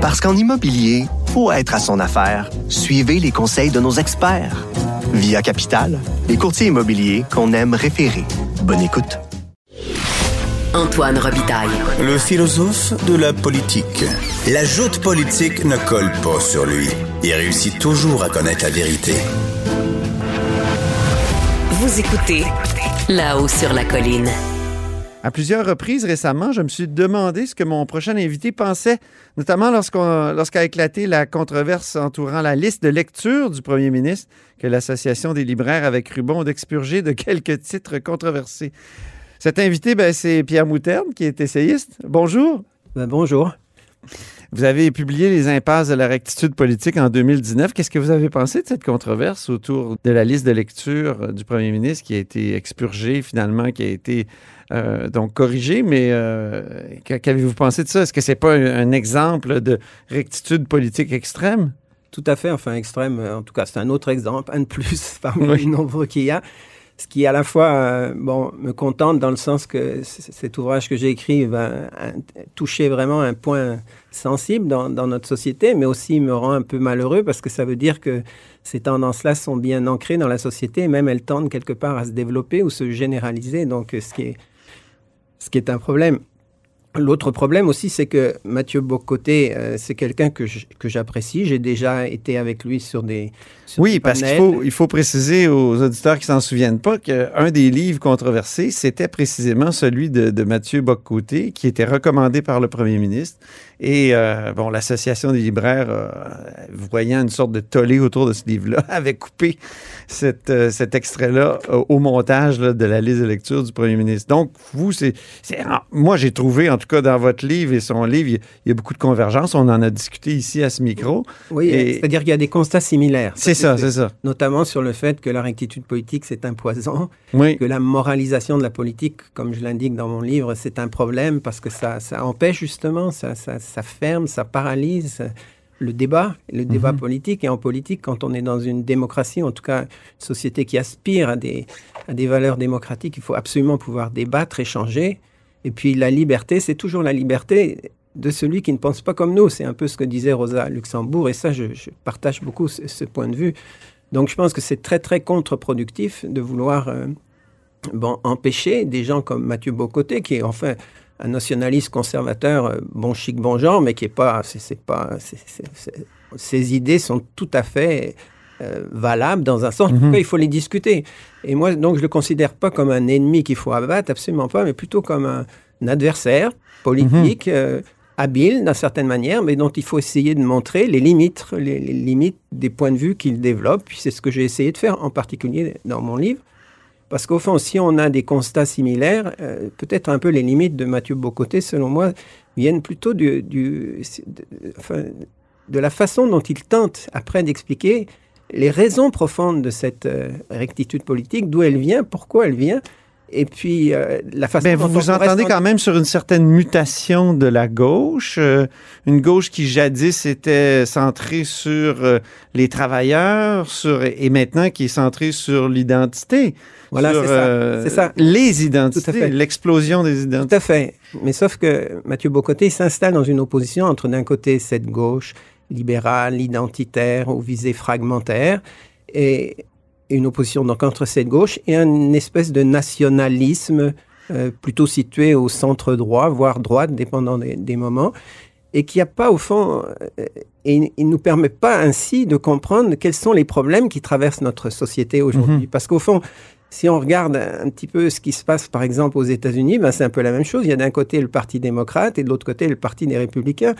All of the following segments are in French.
Parce qu'en immobilier, faut être à son affaire. Suivez les conseils de nos experts. Via Capital, les courtiers immobiliers qu'on aime référer. Bonne écoute. Antoine Robitaille. Le philosophe de la politique. La joute politique ne colle pas sur lui. Il réussit toujours à connaître la vérité. Vous écoutez là-haut sur la colline. À plusieurs reprises récemment, je me suis demandé ce que mon prochain invité pensait, notamment lorsqu'a éclaté la controverse entourant la liste de lecture du premier ministre que l'Association des libraires avait cru bon d'expurger de quelques titres controversés. Cet invité, ben, c'est Pierre Mouterne, qui est essayiste. Bonjour. Ben, bonjour. Vous avez publié Les impasses de la rectitude politique en 2019. Qu'est-ce que vous avez pensé de cette controverse autour de la liste de lecture du premier ministre qui a été expurgée finalement, qui a été euh, donc corrigé, mais euh, qu'avez-vous pensé de ça? Est-ce que c'est pas un, exemple de rectitude politique extrême? Tout à fait, enfin extrême, euh, en tout cas, c'est un autre exemple, un de plus parmi les nombreux qu'il y a. Ce qui, à la fois, bon, me contente dans le sens que cet ouvrage que j'ai écrit va toucher vraiment un point sensible dans, notre société, mais aussi me rend un peu malheureux parce que ça veut dire que ces tendances-là sont bien ancrées dans la société et même elles tendent quelque part à se développer ou se généraliser. Donc, ce qui est ce qui est un problème. L'autre problème aussi, c'est que Mathieu Bocoté, euh, c'est quelqu'un que j'apprécie. J'ai déjà été avec lui sur des. Oui, parce qu'il faut, il faut préciser aux auditeurs qui s'en souviennent pas qu'un des livres controversés, c'était précisément celui de, de Mathieu Bocoté, qui était recommandé par le premier ministre et euh, bon, l'Association des libraires, euh, voyant une sorte de tollé autour de ce livre-là, avait coupé cet, euh, cet extrait-là au montage de la liste de lecture du premier ministre. Donc, vous, c'est. Moi, j'ai trouvé, en tout cas, dans votre livre et son livre, il y, a beaucoup de convergences. On en a discuté ici à ce micro. Oui, c'est-à-dire qu'il y a des constats similaires. C'est ça, c'est ça. Notamment sur le fait que la rectitude politique, c'est un poison. Oui. Que la moralisation de la politique, comme je l'indique dans mon livre, c'est un problème parce que ça, ça empêche justement, ça, ça ça ferme, ça paralyse le débat, le débat mhm. politique. Et en politique, quand on est dans une démocratie, en tout cas une société qui aspire à des, à des valeurs démocratiques, il faut absolument pouvoir débattre, échanger. Et puis la liberté, c'est toujours la liberté de celui qui ne pense pas comme nous. C'est un peu ce que disait Rosa Luxembourg, et ça, je, partage beaucoup ce, point de vue. Donc je pense que c'est très, très contre-productif de vouloir euh, bon, empêcher des gens comme Mathieu Bocoté, qui est enfin un nationaliste conservateur, euh, bon chic, bon genre, mais qui est pas, c'est pas, ses idées sont tout à fait euh, valables dans un sens. Mhm. il faut les discuter. Et moi, donc, je le considère pas comme un ennemi qu'il faut abattre, absolument pas, mais plutôt comme un, adversaire politique. Mhm. Habile d'une certaine manière, mais dont il faut essayer de montrer les limites, les, limites des points de vue qu'il développe. Puis c'est ce que j'ai essayé de faire, en particulier dans mon livre. Parce qu'au fond, si on a des constats similaires, euh, peut-être un peu les limites de Mathieu Bocoté, selon moi, viennent plutôt du, de, la façon dont il tente après d'expliquer les raisons profondes de cette euh, rectitude politique, d'où elle vient, pourquoi elle vient, et puis, euh, la façon ben, vous vous entendez quand même sur une certaine mutation de la gauche, euh, une gauche qui jadis était centrée sur euh, les travailleurs, sur et maintenant qui est centrée sur l'identité. Voilà, c'est ça, ça, Les identités, l'explosion des identités. Tout à fait. Mais sauf que Mathieu Bocoté s'installe dans une opposition entre d'un côté cette gauche libérale, identitaire, aux visées fragmentaires, et une opposition donc entre cette gauche et une espèce de nationalisme euh, plutôt situé au centre droit, voire droite, dépendant des, moments, et qui n'a pas au fond, euh, et il ne nous permet pas ainsi de comprendre quels sont les problèmes qui traversent notre société aujourd'hui. Mhm. Parce qu'au fond, si on regarde un petit peu ce qui se passe, par exemple, aux États-Unis, ben c'est un peu la même chose. Il y a d'un côté le Parti démocrate et de l'autre côté le Parti des républicains.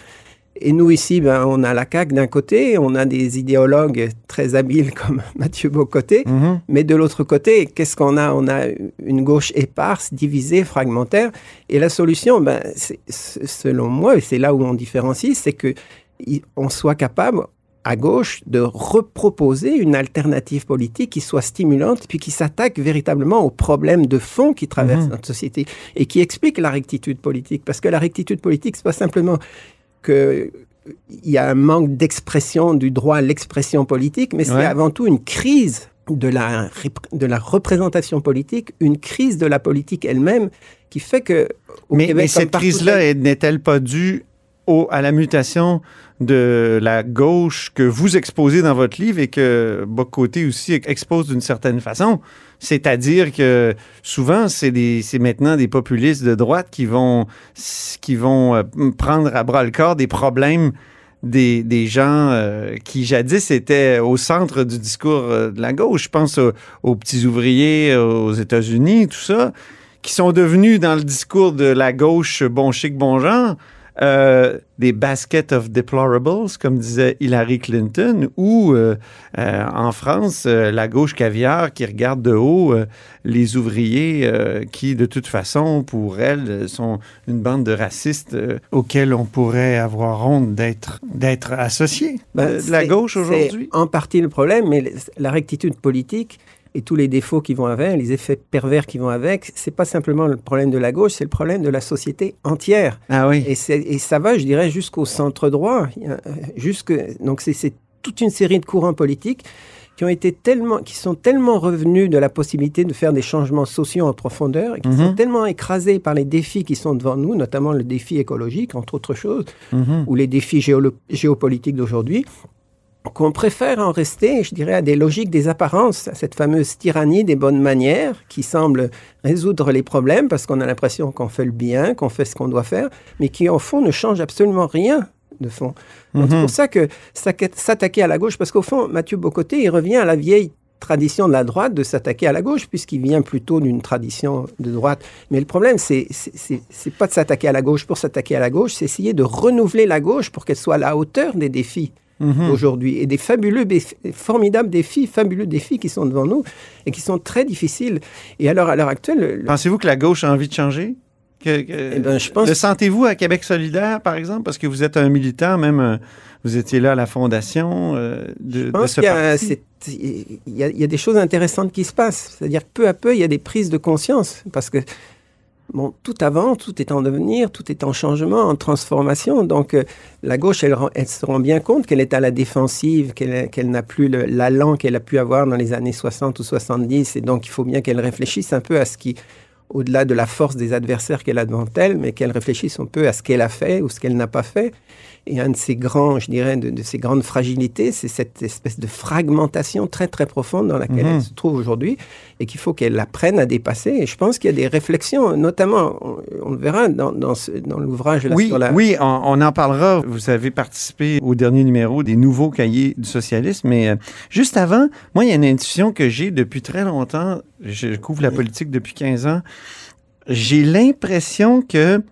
Et nous, ici, ben, on a la CAQ d'un côté, on a des idéologues très habiles comme Mathieu Bocoté, mhm. mais de l'autre côté, qu'est-ce qu'on a? On a une gauche éparse, divisée, fragmentaire. Et la solution, ben, selon moi, et c'est là où on différencie, c'est qu'on soit capable, à gauche, de reproposer une alternative politique qui soit stimulante, puis qui s'attaque véritablement aux problèmes de fond qui traversent mhm. notre société et qui explique la rectitude politique. Parce que la rectitude politique, c'est pas simplement qu'il y a un manque d'expression du droit à l'expression politique, mais c'est avant tout une crise de la, de la représentation politique, une crise de la politique elle-même qui fait que... mais, cette crise-là n'est-elle pas due à la mutation de la gauche que vous exposez dans votre livre et que Bocoté aussi expose d'une certaine façon? C'est-à-dire que souvent, c'est maintenant des populistes de droite qui vont, euh, prendre à bras le corps des problèmes des, gens euh, qui jadis étaient au centre du discours euh, de la gauche. Je pense aux petits ouvriers aux États-Unis, tout ça, qui sont devenus dans le discours de la gauche bon chic, bon genre. Euh, des baskets of deplorables, comme disait Hillary Clinton, ou euh, euh, en France, la gauche caviar qui regarde de haut les ouvriers qui, de toute façon, pour elle, sont une bande de racistes auxquels on pourrait avoir honte d'être, d'être associé. Ben, la gauche aujourd'hui. C'est en partie le problème, mais la rectitude politique, et tous les défauts qui vont avec, les effets pervers qui vont avec, c'est pas simplement le problème de la gauche, c'est le problème de la société entière. Ah oui. Et, et ça va, je dirais, jusqu'au centre droit. Jusque, donc c'est toute une série de courants politiques qui ont été tellement, qui sont tellement revenus de la possibilité de faire des changements sociaux en profondeur et qui sont mhm. tellement écrasés par les défis qui sont devant nous, notamment le défi écologique, entre autres choses, mhm. ou les défis géopolitiques d'aujourd'hui, qu'on préfère en rester, je dirais, à des logiques des apparences, à cette fameuse tyrannie des bonnes manières qui semble résoudre les problèmes parce qu'on a l'impression qu'on fait le bien, qu'on fait ce qu'on doit faire, mais qui, en fond, ne change absolument rien de fond. C'est pour mhm. ça que s'attaquer à la gauche, parce qu'au fond, Mathieu Bocoté, il revient à la vieille tradition de la droite de s'attaquer à la gauche, puisqu'il vient plutôt d'une tradition de droite. Mais le problème, c'est c'est pas de s'attaquer à la gauche pour s'attaquer à la gauche, c'est essayer de renouveler la gauche pour qu'elle soit à la hauteur des défis Mhm. aujourd'hui. Et des fabuleux, formidables défis, fabuleux défis qui sont devant nous et qui sont très difficiles. Et alors, à l'heure actuelle... Pensez-vous que la gauche a envie de changer? Que, eh ben, je pense... Le sentez-vous à Québec solidaire, par exemple? Parce que vous êtes un militant, même euh, vous étiez là à la fondation euh, de, je pense qu'il y, a, des choses intéressantes qui se passent. C'est-à-dire peu à peu, il y a des prises de conscience. Parce que Bon, tout avant, tout est en devenir, tout est en changement, en transformation. Donc, euh, la gauche, elle, se rend bien compte qu'elle est à la défensive, qu'elle n'a plus l'allant qu'elle a pu avoir dans les années 60 ou 70. Et donc, il faut bien qu'elle réfléchisse un peu à ce qui, au-delà de la force des adversaires qu'elle a devant elle, mais qu'elle réfléchisse un peu à ce qu'elle a fait ou ce qu'elle n'a pas fait. Et un de ces grands, je dirais, de, de ces grandes fragilités, c'est cette espèce de fragmentation très très profonde dans laquelle elle mhm. se trouve aujourd'hui et qu'il faut qu'elle apprenne à dépasser. Et je pense qu'il y a des réflexions, notamment, on, le verra dans, dans, dans l'ouvrage. Oui, sur la... oui, on, en parlera. Vous avez participé au dernier numéro des nouveaux cahiers du socialisme, mais euh, juste avant, moi, il y a une intuition que j'ai depuis très longtemps. Je couvre la politique depuis 15 ans. J'ai l'impression que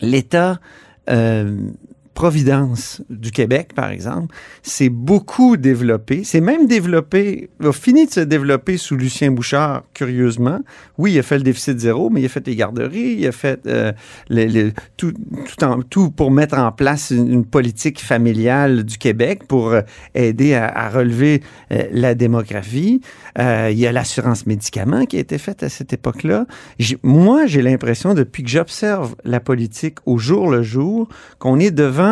l'État euh, Providence du Québec, par exemple, c'est beaucoup développé. C'est même développé, a fini de se développer sous Lucien Bouchard, curieusement. Oui, il a fait le déficit zéro, mais il a fait les garderies, il a fait euh, tout, tout, pour mettre en place une, politique familiale du Québec pour euh, aider à, relever euh, la démographie. il y a l'assurance médicaments qui a été faite à cette époque-là. Moi, j'ai l'impression, depuis que j'observe la politique au jour le jour, qu'on est devant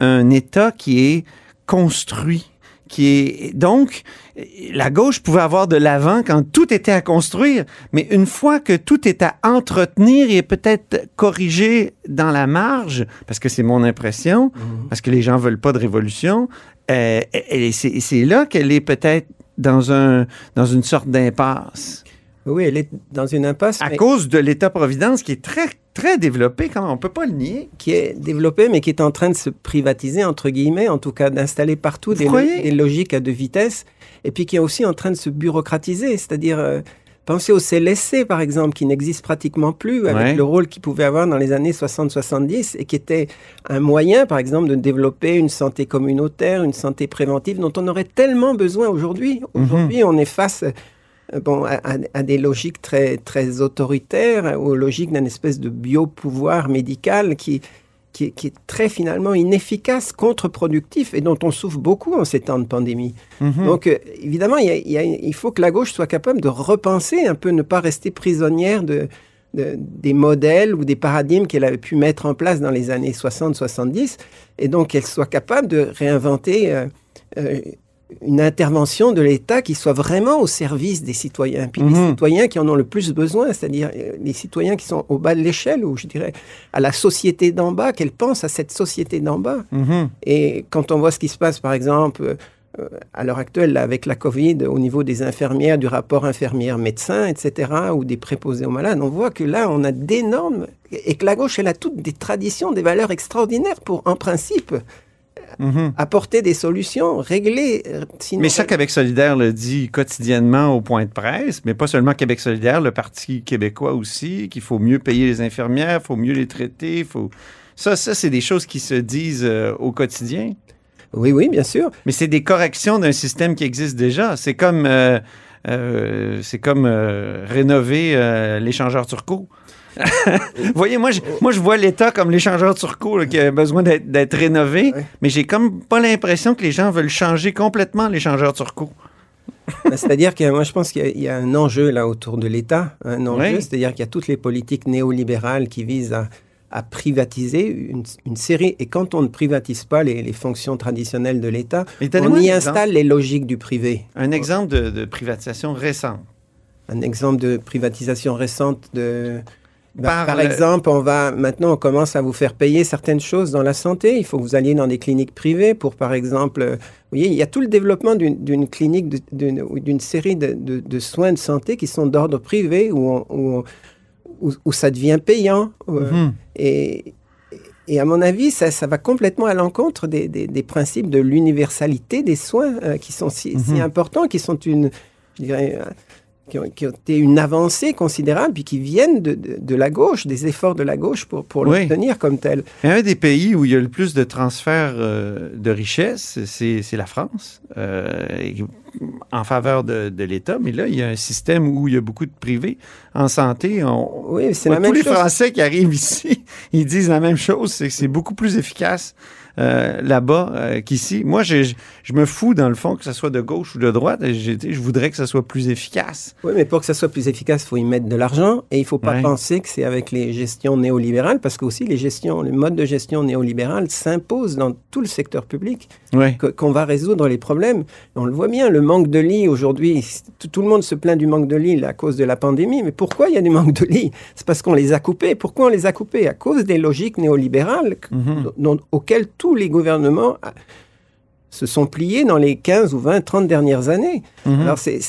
un État qui est construit qui est donc la gauche pouvait avoir de l'avant quand tout était à construire, mais une fois que tout est à entretenir et peut-être corriger dans la marge, parce que c'est mon impression, mhm. parce que les gens veulent pas de révolution, euh, et c'est là qu'elle est peut-être dans un dans une sorte d'impasse. Oui, elle est dans une impasse. À cause de l'État-providence qui est très, très développé, quand même, on ne peut pas le nier? Qui est développé, mais qui est en train de se privatiser, entre guillemets, en tout cas d'installer partout des, logiques à deux vitesses, et puis qui est aussi en train de se bureaucratiser, c'est-à-dire... Euh, pensez au CLSC, par exemple, qui n'existe pratiquement plus, avec le rôle qu'il pouvait avoir dans les années 60-70, et qui était un moyen, par exemple, de développer une santé communautaire, une santé préventive, dont on aurait tellement besoin aujourd'hui. Mhm. Aujourd'hui, on est face bon, à, des logiques très, très autoritaires, aux logiques d'une espèce de biopouvoir médical qui, qui, est très finalement inefficace, contre-productif et dont on souffre beaucoup en ces temps de pandémie. Mhm. Donc, euh, évidemment, il, faut que la gauche soit capable de repenser un peu, ne pas rester prisonnière de, des modèles ou des paradigmes qu'elle avait pu mettre en place dans les années 60-70, et donc qu'elle soit capable de réinventer. Euh, une intervention de l'État qui soit vraiment au service des citoyens, puis des mhm. citoyens qui en ont le plus besoin, c'est-à-dire euh, les citoyens qui sont au bas de l'échelle, ou je dirais à la société d'en bas, qu'elle pense à cette société d'en bas. Mhm. Et quand on voit ce qui se passe, par exemple, euh, à l'heure actuelle, avec la Covid, au niveau des infirmières, du rapport infirmière-médecin, etc., ou des préposés aux malades, on voit que là, on a d'énormes... Et que la gauche, elle a toutes des traditions, des valeurs extraordinaires pour, en principe, Mhm. apporter des solutions, régler. Euh, mais ça, Québec solidaire le dit quotidiennement au point de presse, mais pas seulement Québec solidaire, le Parti québécois aussi, qu'il faut mieux payer les infirmières, il faut mieux les traiter, faut... Ça, ça c'est des choses qui se disent euh, au quotidien. Oui, oui, bien sûr. Mais c'est des corrections d'un système qui existe déjà. C'est comme, euh, c'est comme rénover l'échangeur turco. Vous voyez, moi je, moi, je vois l'État comme l'échangeur turco qui a besoin d'être rénové, mais j'ai comme pas l'impression que les gens veulent changer complètement l'échangeur turco. Ben, c'est-à-dire que moi, je pense qu'il y a un enjeu là autour de l'État, un enjeu, c'est-à-dire qu'il y a toutes les politiques néolibérales qui visent à, privatiser une, série. Et quand on ne privatise pas les, fonctions traditionnelles de l'État, on y installe les logiques du privé. Un exemple de, de privatisation récente. Un exemple de privatisation récente de bah, par, exemple, on va maintenant on commence à vous faire payer certaines choses dans la santé. Il faut que vous alliez dans des cliniques privées pour, par exemple, euh, vous voyez, il y a tout le développement d'une clinique, d'une série de, soins de santé qui sont d'ordre privé où, où, ça devient payant. Euh, mhm. et, et à mon avis, ça, ça va complètement à l'encontre des, des, principes de l'universalité des soins euh, qui sont si, si, mhm. importants, qui sont une, je dirais, qui ont, été une avancée considérable, puis qui viennent de, de, la gauche, des efforts de la gauche pour, pour l'obtenir comme tel. un des pays où il y a le plus de transferts euh, de richesses, c'est la France, euh, en faveur de, de l'État. Mais là, il y a un système où il y a beaucoup de privés en santé. oui, c'est la même tous les Français qui arrivent ici, ils disent la même chose, c'est que c'est beaucoup plus efficace euh, là-bas euh, qu'ici. Moi, je, je, me fous, dans le fond, que ce soit de gauche ou de droite. Je, je voudrais que ça soit plus efficace. Oui, mais pour que ça soit plus efficace, il faut y mettre de l'argent et il ne faut pas penser que c'est avec les gestions néolibérales, parce qu'aussi les gestions, les modes de gestion néolibérales s'imposent dans tout le secteur public, qu'on va résoudre les problèmes. On le voit bien, le manque de lits aujourd'hui, tout, le monde se plaint du manque de lits à cause de la pandémie, mais pourquoi il y a du manque de lits? C'est parce qu'on les a coupés. Pourquoi on les a coupés? À cause des logiques néolibérales mhm. auxquelles tout les gouvernements ah, se sont pliés dans les 15 ou 20, 30 dernières années. Mhm. Alors, c'est,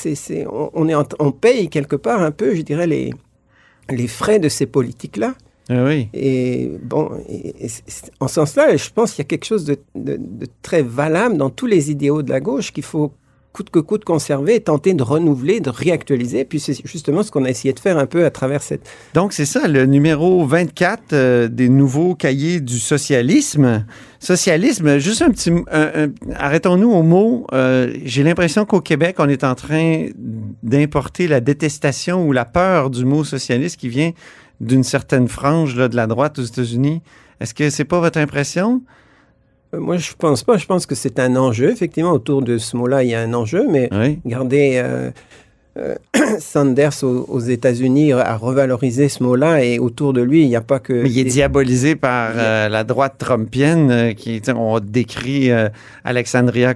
on, est on paye quelque part un peu, je dirais, les, les frais de ces politiques-là. Oui. Et bon, en ce sens-là, je pense qu'il y a quelque chose de, de, très valable dans tous les idéaux de la gauche qu'il faut coûte que coûte conserver, tenter de renouveler, de réactualiser. Puis c'est justement ce qu'on a essayé de faire un peu à travers cette... Donc c'est ça, le numéro 24 euh, des nouveaux cahiers du socialisme. Socialisme, juste un petit... Arrêtons-nous au mot. Euh, j'ai l'impression qu'au Québec, on est en train d'importer la détestation ou la peur du mot socialiste qui vient d'une certaine frange de la droite aux États-Unis. Est-ce que c'est pas votre impression? Euh, moi, je pense pas. Je pense que c'est un enjeu. Effectivement, autour de ce mot-là, il y a un enjeu. Mais regardez, euh, euh, Sanders aux, États-Unis a revalorisé ce mot-là et autour de lui, il n'y a pas que. Mais il est diabolisé par la droite trumpienne qui, on décrit Alexandria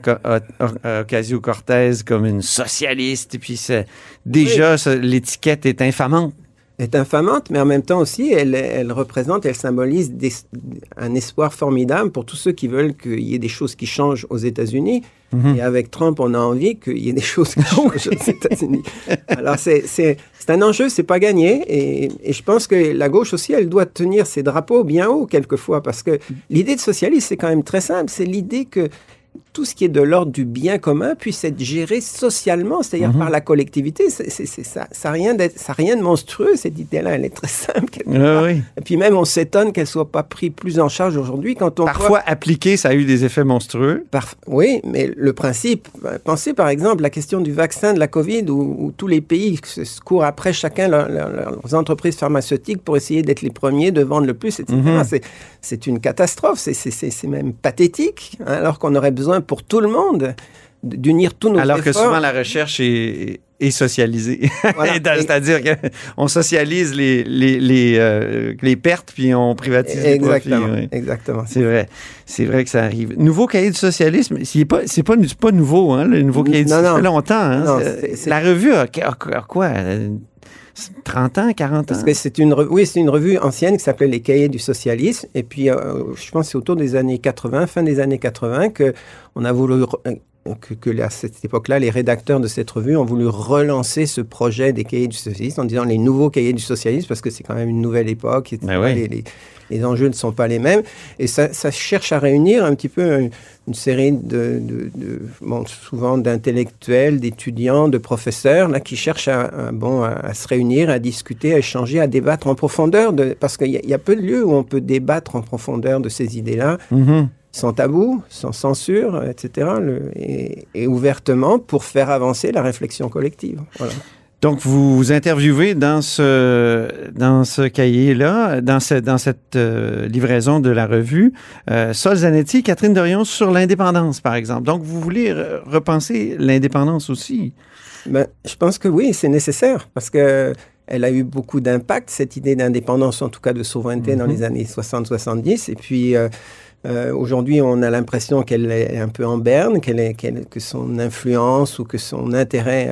Ocasio-Cortez comme une socialiste. Et puis, déjà, l'étiquette est infamante est infamante, mais en même temps aussi, elle, elle représente, elle symbolise un espoir formidable pour tous ceux qui veulent qu'il y ait des choses qui changent aux États-Unis. Mhm. Et avec Trump, on a envie qu'il y ait des choses qui changent aux États-Unis. Alors, c'est un enjeu, c'est pas gagné. Et, et, je pense que la gauche aussi, elle doit tenir ses drapeaux bien haut quelquefois, parce que l'idée de socialisme, c'est quand même très simple. C'est l'idée que tout ce qui est de l'ordre du bien commun puisse être géré socialement, c'est-à-dire mhm. par la collectivité. C'est, ça n'a rien, rien, de monstrueux, cette idée-là. Elle est très simple. Et puis même, on s'étonne qu'elle ne soit pas prise plus en charge aujourd'hui quand on... Parfois, appliquée, ça a eu des effets monstrueux. Oui, mais le principe... Euh, pensez par exemple la question du vaccin de la COVID, où, tous les pays courent après chacun leurs entreprises pharmaceutiques pour essayer d'être les premiers, de vendre le plus, etc. Mhm. C'est, une catastrophe, c'est, même pathétique, hein, alors qu'on aurait besoin pour tout le monde d'unir tous nos Alors que souvent la recherche est, et socialiser. C'est-à-dire qu'on socialise les, les, les, euh, les, pertes puis on privatise exactement, les profits. Exactement. C'est vrai. C'est vrai que ça arrive. Nouveau cahier du socialisme, c'est pas, c'est pas, pas nouveau, hein, le nouveau cahier du socialisme. Ça fait longtemps. Hein, la revue a, quoi? 30 ans, 40 ans? Parce que c'est une, oui, c'est une revue ancienne qui s'appelait Les Cahiers du socialisme. Et puis, euh, je pense que c'est autour des années 80, fin des années 80, qu'on a voulu que, à cette époque-là, les rédacteurs de cette revue ont voulu relancer ce projet des cahiers du socialisme en disant les nouveaux cahiers du socialisme parce que c'est quand même une nouvelle époque. Ben les, les, enjeux ne sont pas les mêmes. Et ça, cherche à réunir un petit peu une, série de, bon, souvent d'intellectuels, d'étudiants, de professeurs là, qui cherchent à, bon, à, se réunir, à discuter, à échanger, à débattre en profondeur. De, parce qu'il y, a peu de lieux où on peut débattre en profondeur de ces idées-là. Mm-hmm sans tabou, sans censure, etc., et, ouvertement pour faire avancer la réflexion collective. Donc, vous, vous interviewez dans ce, dans ce cahier-là, dans, dans cette euh, livraison de la revue, euh, Sol Zanetti et Catherine Dorion sur l'indépendance, par exemple. Donc, vous voulez repenser l'indépendance aussi? Ben, je pense que oui, c'est nécessaire parce que elle a eu beaucoup d'impact, cette idée d'indépendance, en tout cas de souveraineté, dans mhm. les années 60-70. Et puis, euh, euh, aujourd'hui, on a l'impression qu'elle est un peu en berne, qu'elle est, que son influence ou que son intérêt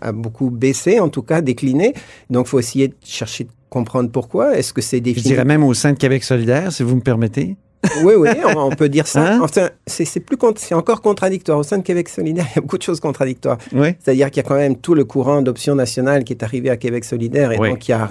a, beaucoup baissé, en tout cas décliné. Donc, il faut essayer de chercher de comprendre pourquoi. Est-ce que c'est défini Je dirais même au sein de Québec solidaire, si vous me permettez. Oui, oui, on, peut dire ça. Hein? Enfin, c'est plus c'est encore contradictoire. Au sein de Québec solidaire, il y a beaucoup de choses contradictoires. Oui. C'est-à-dire qu'il y a quand même tout le courant d'option nationale qui est arrivé à Québec solidaire et donc qui a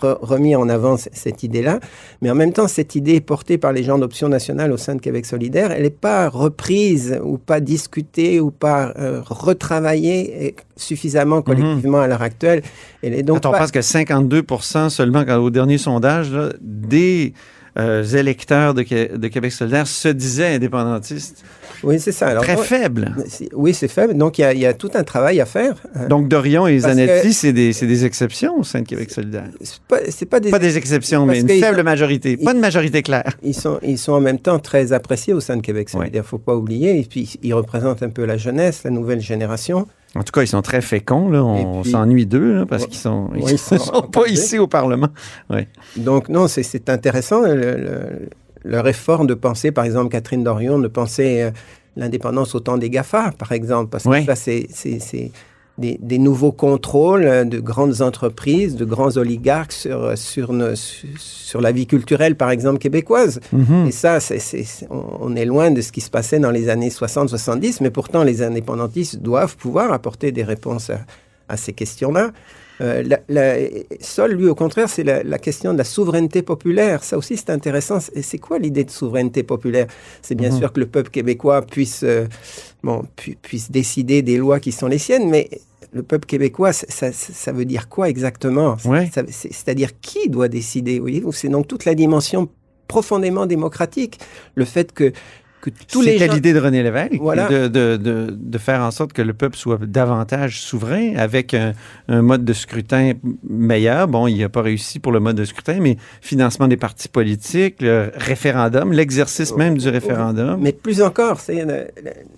remis en avant cette idée-là. Mais en même temps, cette idée portée par les gens d'option nationale au sein de Québec solidaire, elle n'est pas reprise ou pas discutée ou pas euh, retravaillée suffisamment mhm. collectivement à l'heure actuelle. Elle est donc Quand on pense que 52% seulement au dernier sondage des euh, électeurs de, Québec solidaire se disaient indépendantistes. Oui, c'est ça. Très faible. Oui, c'est faible. Donc, il y, a tout un travail à faire. Euh, Donc, Dorion et Zanetti, c'est des, exceptions au sein de Québec solidaire. C'est pas, pas, des, exceptions, mais une faible majorité. Pas une majorité claire. Ils sont, ils sont en même temps très appréciés au sein de Québec solidaire. Il ne faut pas oublier. Et puis, ils représentent un peu la jeunesse, la nouvelle génération. En tout cas, ils sont très féconds. Là. On s'ennuie d'eux parce qu'ils sont, ils sont, pas ici au Parlement. Donc, non, c'est intéressant. Le, leur effort de penser, par exemple, Catherine Dorion, de penser euh, l'indépendance au temps des GAFA, par exemple. Parce que ça, c'est des, nouveaux contrôles euh, de grandes entreprises, de grands oligarques sur, sur, sur la vie culturelle, par exemple, québécoise. Mhm. Et ça, on, est loin de ce qui se passait dans les années 60-70, mais pourtant, les indépendantistes doivent pouvoir apporter des réponses à, ces questions-là. Euh, la, Sol, lui, au contraire, c'est la, question de la souveraineté populaire. Ça aussi, c'est intéressant. Et c'est quoi l'idée de souveraineté populaire? C'est bien mhm. sûr que le peuple québécois puisse, euh, bon, puisse décider des lois qui sont les siennes, mais le peuple québécois, ça, veut dire quoi exactement? C'est-à-dire qui doit décider? C'est donc toute la dimension profondément démocratique. Le fait que c'était l'idée de René Lévesque, de, faire en sorte que le peuple soit davantage souverain avec un, mode de scrutin meilleur. Bon, il n'a pas réussi pour le mode de scrutin, mais financement des partis politiques, le référendum, l'exercice même du référendum. Mais plus encore, c'est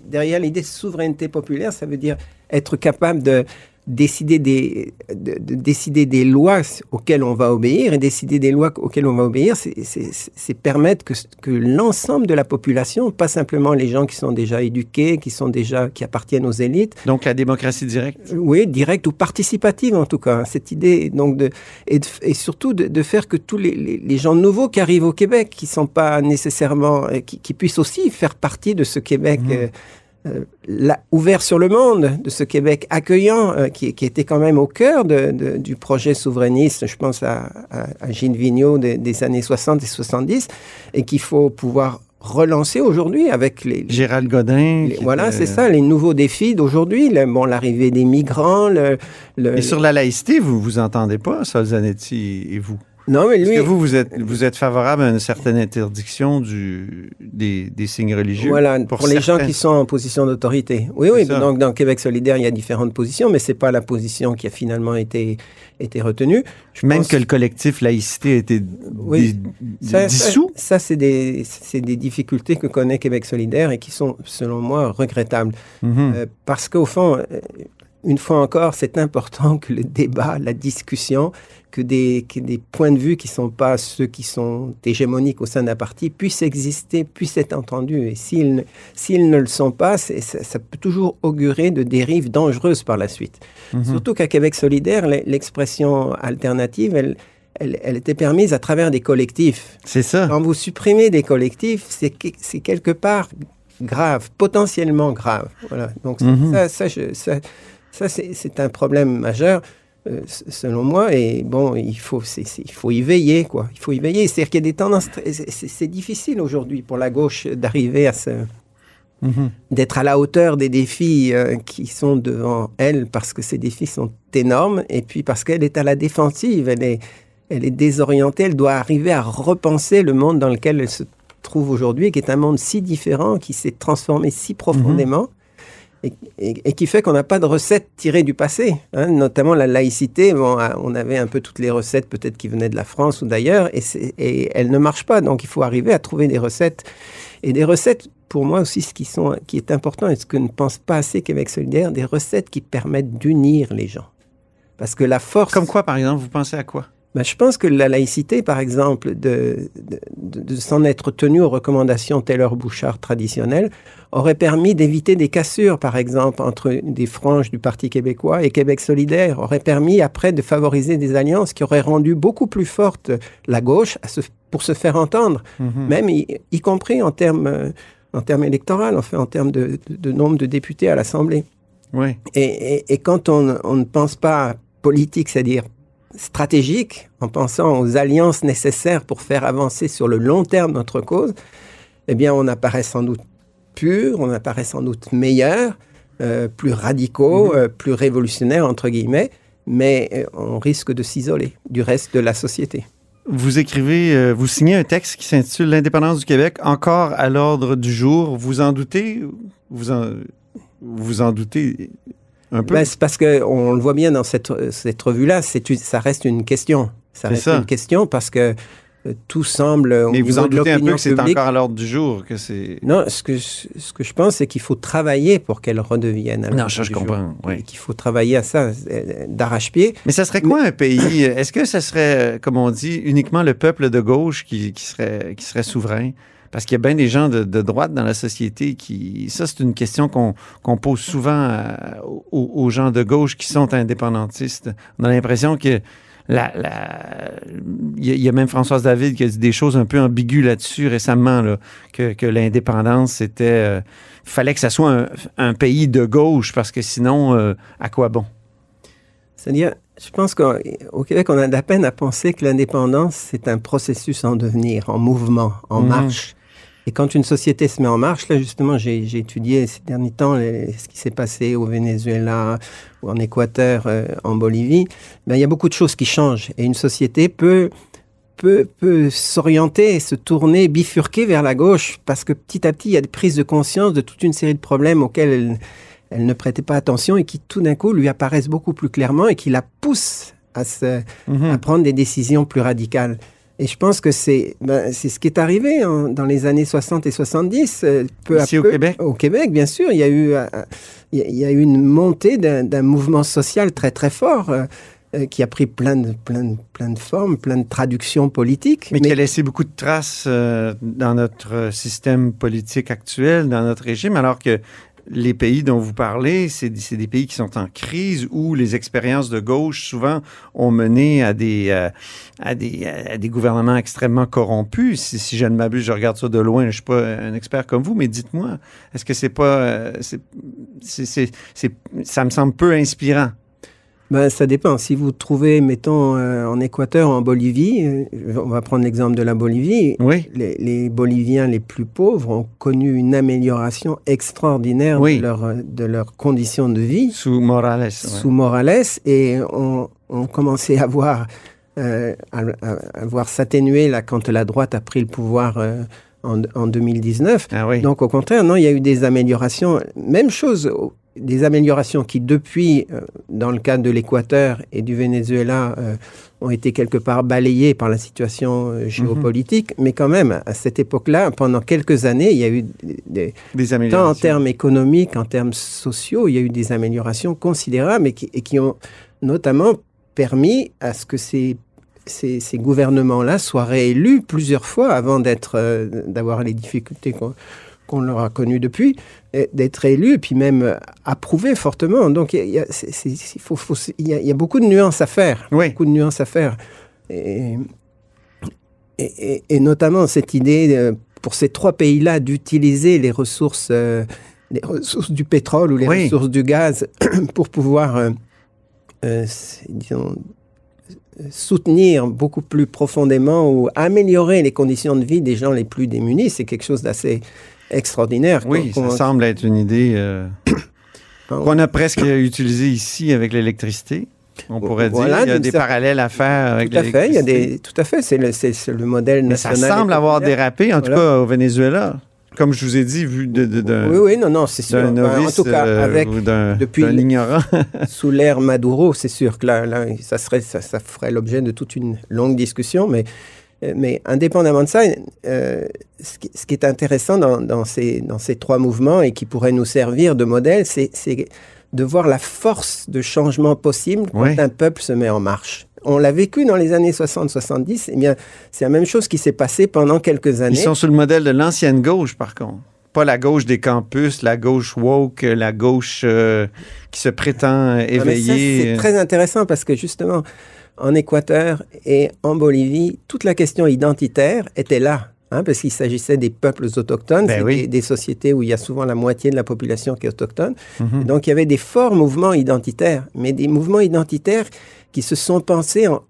derrière l'idée de souveraineté populaire, ça veut dire être capable de décider des, de, décider des lois auxquelles on va obéir et décider des lois auxquelles on va obéir, c'est permettre que, que l'ensemble de la population, pas simplement les gens qui sont déjà éduqués, qui sont déjà qui appartiennent aux élites. Donc la démocratie directe? Oui, directe ou participative en tout cas. Cette idée donc de et, et surtout de, de, faire que tous les, les, gens nouveaux qui arrivent au Québec, qui sont pas nécessairement, qui, qui puissent aussi faire partie de ce Québec. Mmh. Euh, euh, ouvert sur le monde, de ce Québec accueillant, euh, qui, était quand même au cœur du projet souverainiste, je pense à, Gilles Vigneault des, années 60 et 70, et qu'il faut pouvoir relancer aujourd'hui avec les... Gérald Godin. voilà, c'est ça, les nouveaux défis d'aujourd'hui, bon, l'arrivée des migrants. Le, et sur la laïcité, vous vous entendez pas, Solzanetti et vous? Non, mais lui. Est-ce que vous, vous êtes, vous êtes favorable à une certaine interdiction du, des, des signes religieux? Voilà, pour, les gens qui sont en position d'autorité. Oui, oui. Donc, dans Québec solidaire, il y a différentes positions, mais c'est pas la position qui a finalement été, été retenue. Je Même que le collectif laïcité a été dissous? Ça, c'est des, des difficultés que connaît Québec solidaire et qui sont, selon moi, regrettables. Mm-hmm. Euh, parce qu'au fond, une fois encore, c'est important que le débat, la discussion, que des, des points de vue qui ne sont pas ceux qui sont hégémoniques au sein d'un parti puissent exister, puissent être entendus. Et s'ils s'ils ne le sont pas, ça, ça, peut toujours augurer de dérives dangereuses par la suite. Mhm. Surtout qu'à Québec solidaire, l'expression alternative, elle, elle, elle, était permise à travers des collectifs. C'est ça. Quand vous supprimez des collectifs, c'est quelque part grave, potentiellement grave. Voilà. Donc mhm. ça, ça, ça, ça c'est un problème majeur. Euh, selon moi. Et bon, il faut, il faut y veiller, quoi. Il faut y veiller. C'est-à-dire qu'il y a des tendances. C'est difficile aujourd'hui pour la gauche d'arriver à ce. Mhm. d'être à la hauteur des défis euh, qui sont devant elle parce que ces défis sont énormes et puis parce qu'elle est à la défensive, elle est, elle est désorientée, elle doit arriver à repenser le monde dans lequel elle se trouve aujourd'hui, qui est un monde si différent, qui s'est transformé si profondément et, qui fait qu'on n'a pas de recettes tirées du passé, hein, notamment la laïcité. Bon, ah, on avait un peu toutes les recettes peut-être qui venaient de la France ou d'ailleurs, et, elles ne marchent pas. Donc il faut arriver à trouver des recettes. Et des recettes, pour moi aussi, ce qui, qui est important et ce que ne pense pas assez Québec solidaire, des recettes qui permettent d'unir les gens. Parce que la force... Comme quoi, par exemple, vous pensez à quoi? Ben, je pense que la laïcité, par exemple, de, de, s'en être tenu aux recommandations Taylor-Bouchard traditionnelles, aurait permis d'éviter des cassures, par exemple, entre des franges du Parti québécois et Québec solidaire, aurait permis après de favoriser des alliances qui auraient rendu beaucoup plus forte la gauche pour se faire entendre, mhm. même y, compris en termes en termes électoraux, en fait, en termes de, nombre de députés à l'Assemblée. Oui. Et, et, quand on, on ne pense pas politique, c'est-à-dire stratégique, en pensant aux alliances nécessaires pour faire avancer sur le long terme notre cause, eh bien, on apparaît sans doute pur, on apparaît sans doute meilleur, euh, plus radicaux, mhm. euh, plus révolutionnaires, entre guillemets, mais euh, on risque de s'isoler du reste de la société. Vous écrivez, vous signez un texte qui s'intitule L'indépendance du Québec, encore à l'ordre du jour. Vous en doutez? Vous en, vous en doutez ben, c'est parce qu'on le voit bien dans cette, cette revue-là, ça reste une question. Ça reste une question parce que euh, tout semble. Mais vous en doutez un peu que c'est encore à l'ordre du jour, que c'est. Non, ce que, ce que je pense, c'est qu'il faut travailler pour qu'elle redevienne. À non, je, je comprends. Oui. Qu'il faut travailler à ça euh, d'arrache-pied. Mais ça serait quoi un pays? Est-ce que ça serait, comme on dit, uniquement le peuple de gauche qui, qui serait, qui serait souverain? Parce qu'il y a bien des gens de, droite dans la société qui. Ça, c'est une question qu'on pose souvent aux, gens de gauche qui sont indépendantistes. On a l'impression que. La, il y a même Françoise David qui a dit des choses un peu ambiguës là-dessus récemment, là, que, l'indépendance, c'était. Euh, fallait que ça soit un, pays de gauche, parce que sinon, euh, à quoi bon? C'est-à-dire, je pense qu'au Québec, on a de la peine à penser que l'indépendance, c'est un processus en devenir, en mouvement, en mhm. marche. Et quand une société se met en marche, là justement, j'ai étudié ces derniers temps ce qui s'est passé au Venezuela ou en Équateur, euh, en Bolivie. Ben, il y a beaucoup de choses qui changent. Et une société peut, peut, peut s'orienter se tourner, bifurquer vers la gauche, parce que petit à petit, il y a des prises de conscience de toute une série de problèmes auxquels elle, elle ne prêtait pas attention et qui tout d'un coup lui apparaissent beaucoup plus clairement et qui la poussent à, se, mhm. à prendre des décisions plus radicales. Et je pense que c'est ben, c'est ce qui est arrivé dans les années 60 et 70. Euh, peu Ici à peu, au Québec? Au Québec, bien sûr. Il y a eu, euh, il y a eu une montée d'un mouvement social très, très fort. Euh, qui a pris plein de, plein, de, plein de formes, plein de traductions politiques. Mais, mais, qui a laissé beaucoup de traces dans notre système politique actuel, dans notre régime, alors que les pays dont vous parlez, c'est des pays qui sont en crise où les expériences de gauche souvent ont mené à des, euh, à des, gouvernements extrêmement corrompus. Si, si je ne m'abuse, je regarde ça de loin, je ne suis pas un expert comme vous, mais dites-moi, est-ce que c'est pas... Euh, c'est, ça me semble peu inspirant? Ben, ça dépend. Si vous trouvez, mettons, euh, en Équateur, en Bolivie, euh, on va prendre l'exemple de la Bolivie. Oui. Les, Boliviens les plus pauvres ont connu une amélioration extraordinaire de, leur, de leurs conditions de vie. Sous Morales. Sous Morales. Et on, on commençait à voir, euh, à, voir s'atténuer là, quand la droite a pris le pouvoir. en, en, 2019. Ah oui. Donc au contraire, non, il y a eu des améliorations. Même chose des améliorations qui, depuis, euh, dans le cadre de l'Équateur et du Venezuela, euh, ont été quelque part balayées par la situation euh, géopolitique. Mais quand même, à cette époque-là, pendant quelques années, il y a eu des, des améliorations. Tant en termes économiques, en termes sociaux, il y a eu des améliorations considérables et qui, et qui ont notamment permis à ce que ces ces, ces gouvernements-là soient réélus plusieurs fois avant d'être, d'avoir les difficultés qu'on leur a connues depuis d'être élu et puis même approuvé fortement. Donc il y a, y beaucoup de nuances à faire. Oui. Beaucoup de nuances à faire. Et, et, et notamment cette idée euh, pour ces trois pays-là d'utiliser les ressources, euh, les ressources du pétrole ou les Oui. ressources du gaz pour pouvoir, euh, euh, disons, soutenir beaucoup plus profondément ou améliorer les conditions de vie des gens les plus démunis, c'est quelque chose d'assez extraordinaire. Oui, ça semble être une idée euh, qu'on- a presque utilisée ici avec l'électricité. On pourrait Voilà, dire il y a des parallèles à faire avec Tout à fait, il y a l'électricité. des, tout à fait, c'est le, modèle Mais ça national. semble avoir dérapé, en tout cas au Venezuela. Comme je vous ai dit, vu de, de- d'un Oui, oui, non, non, c'est sûr. Ben, novice en tout cas, euh, avec ou d'un depuis ignorant. sous l'ère Maduro, c'est sûr que là, là ça serait, ça, ça ferait l'objet de toute une longue discussion, mais mais indépendamment de ça, euh, ce, qui, ce qui est intéressant dans, dans ces, dans ces trois mouvements et qui pourrait nous servir de modèle, c'est de voir la force de changement possible quand Ouais. un peuple se met en marche. On l'a vécu dans les années 60-70, eh bien, c'est la même chose qui s'est passé pendant quelques années. Ils sont sur le modèle de l'ancienne gauche, par contre. Pas la gauche des campus, la gauche woke, la gauche euh, qui se prétend Ah, éveillée. C'est très intéressant parce que justement, en Équateur et en Bolivie, toute la question identitaire était là. hein, parce qu'il s'agissait des peuples autochtones, Ben oui. des, des sociétés où il y a souvent la moitié de la population qui est autochtone. Mhm. Donc il y avait des forts mouvements identitaires, mais des mouvements identitaires qui se sont pensés en,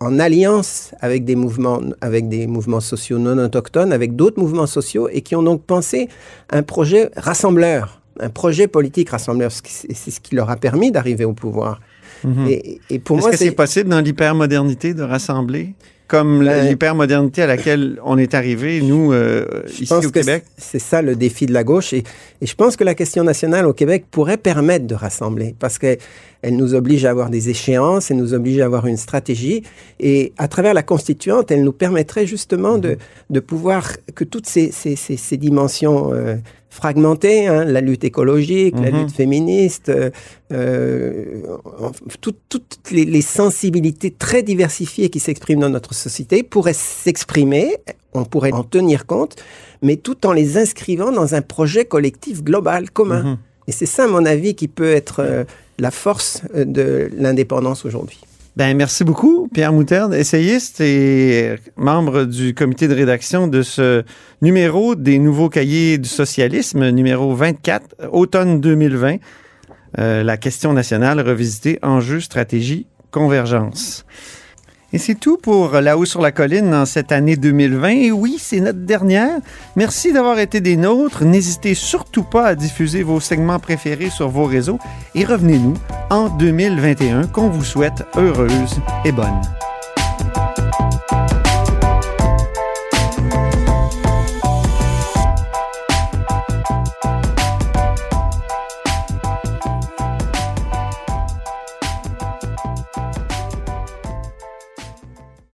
en alliance avec des mouvements, avec des mouvements sociaux non autochtones, avec d'autres mouvements sociaux, et qui ont donc pensé un projet rassembleur, un projet politique rassembleur. C'est ce qui leur a permis d'arriver au pouvoir. Mhm. Et, et pour Est-ce moi, que c'est possible dans l'hypermodernité de rassembler comme Ben, l'hypermodernité à laquelle on est arrivé, nous, euh, ici au Québec? C'est ça le défi de la gauche. Et, et je pense que la question nationale au Québec pourrait permettre de rassembler parce qu'elle elle nous oblige à avoir des échéances, elle nous oblige à avoir une stratégie. Et à travers la constituante, elle nous permettrait justement de, de pouvoir que toutes ces, ces, ces, ces dimensions euh, fragmentées, hein, la lutte écologique, la Mhm. lutte féministe, euh, euh, tout- toutes les, les sensibilités très diversifiées qui s'expriment dans notre société pourraient s'exprimer, on pourrait en tenir compte, mais tout en les inscrivant dans un projet collectif global, commun. Mhm. Et c'est ça, à mon avis, qui peut être euh, la force de l'indépendance aujourd'hui. Ben, merci beaucoup, Pierre Moutarde, essayiste et membre du comité de rédaction de ce numéro des nouveaux cahiers du socialisme, numéro 24, automne 2020. Euh, la question nationale revisitée, enjeux, stratégie, convergence. Et c'est tout pour Là-haut sur la colline dans cette année 2020. Et oui, c'est notre dernière. Merci d'avoir été des nôtres. N'hésitez surtout pas à diffuser vos segments préférés sur vos réseaux et revenez-nous en 2021 qu'on vous souhaite heureuse et bonne.